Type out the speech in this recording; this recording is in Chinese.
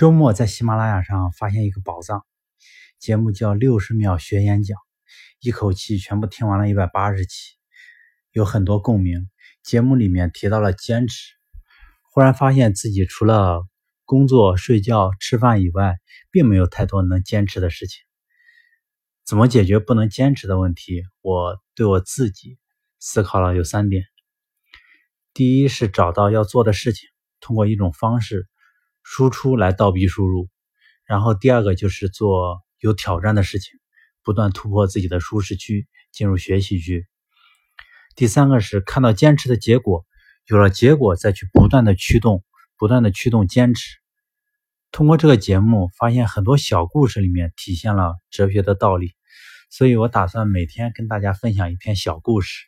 周末在喜马拉雅上发现一个宝藏，节目叫《六十秒学演讲》，一口气全部听完了一百八十期，有很多共鸣。节目里面提到了坚持，忽然发现自己除了工作、睡觉、吃饭以外，并没有太多能坚持的事情。怎么解决不能坚持的问题？我对我自己思考了有三点：第一是找到要做的事情，通过一种方式。输出来倒逼输入，然后第二个就是做有挑战的事情，不断突破自己的舒适区，进入学习区。第三个是看到坚持的结果，有了结果再去不断的驱动，不断的驱动坚持。通过这个节目，发现很多小故事里面体现了哲学的道理，所以我打算每天跟大家分享一篇小故事。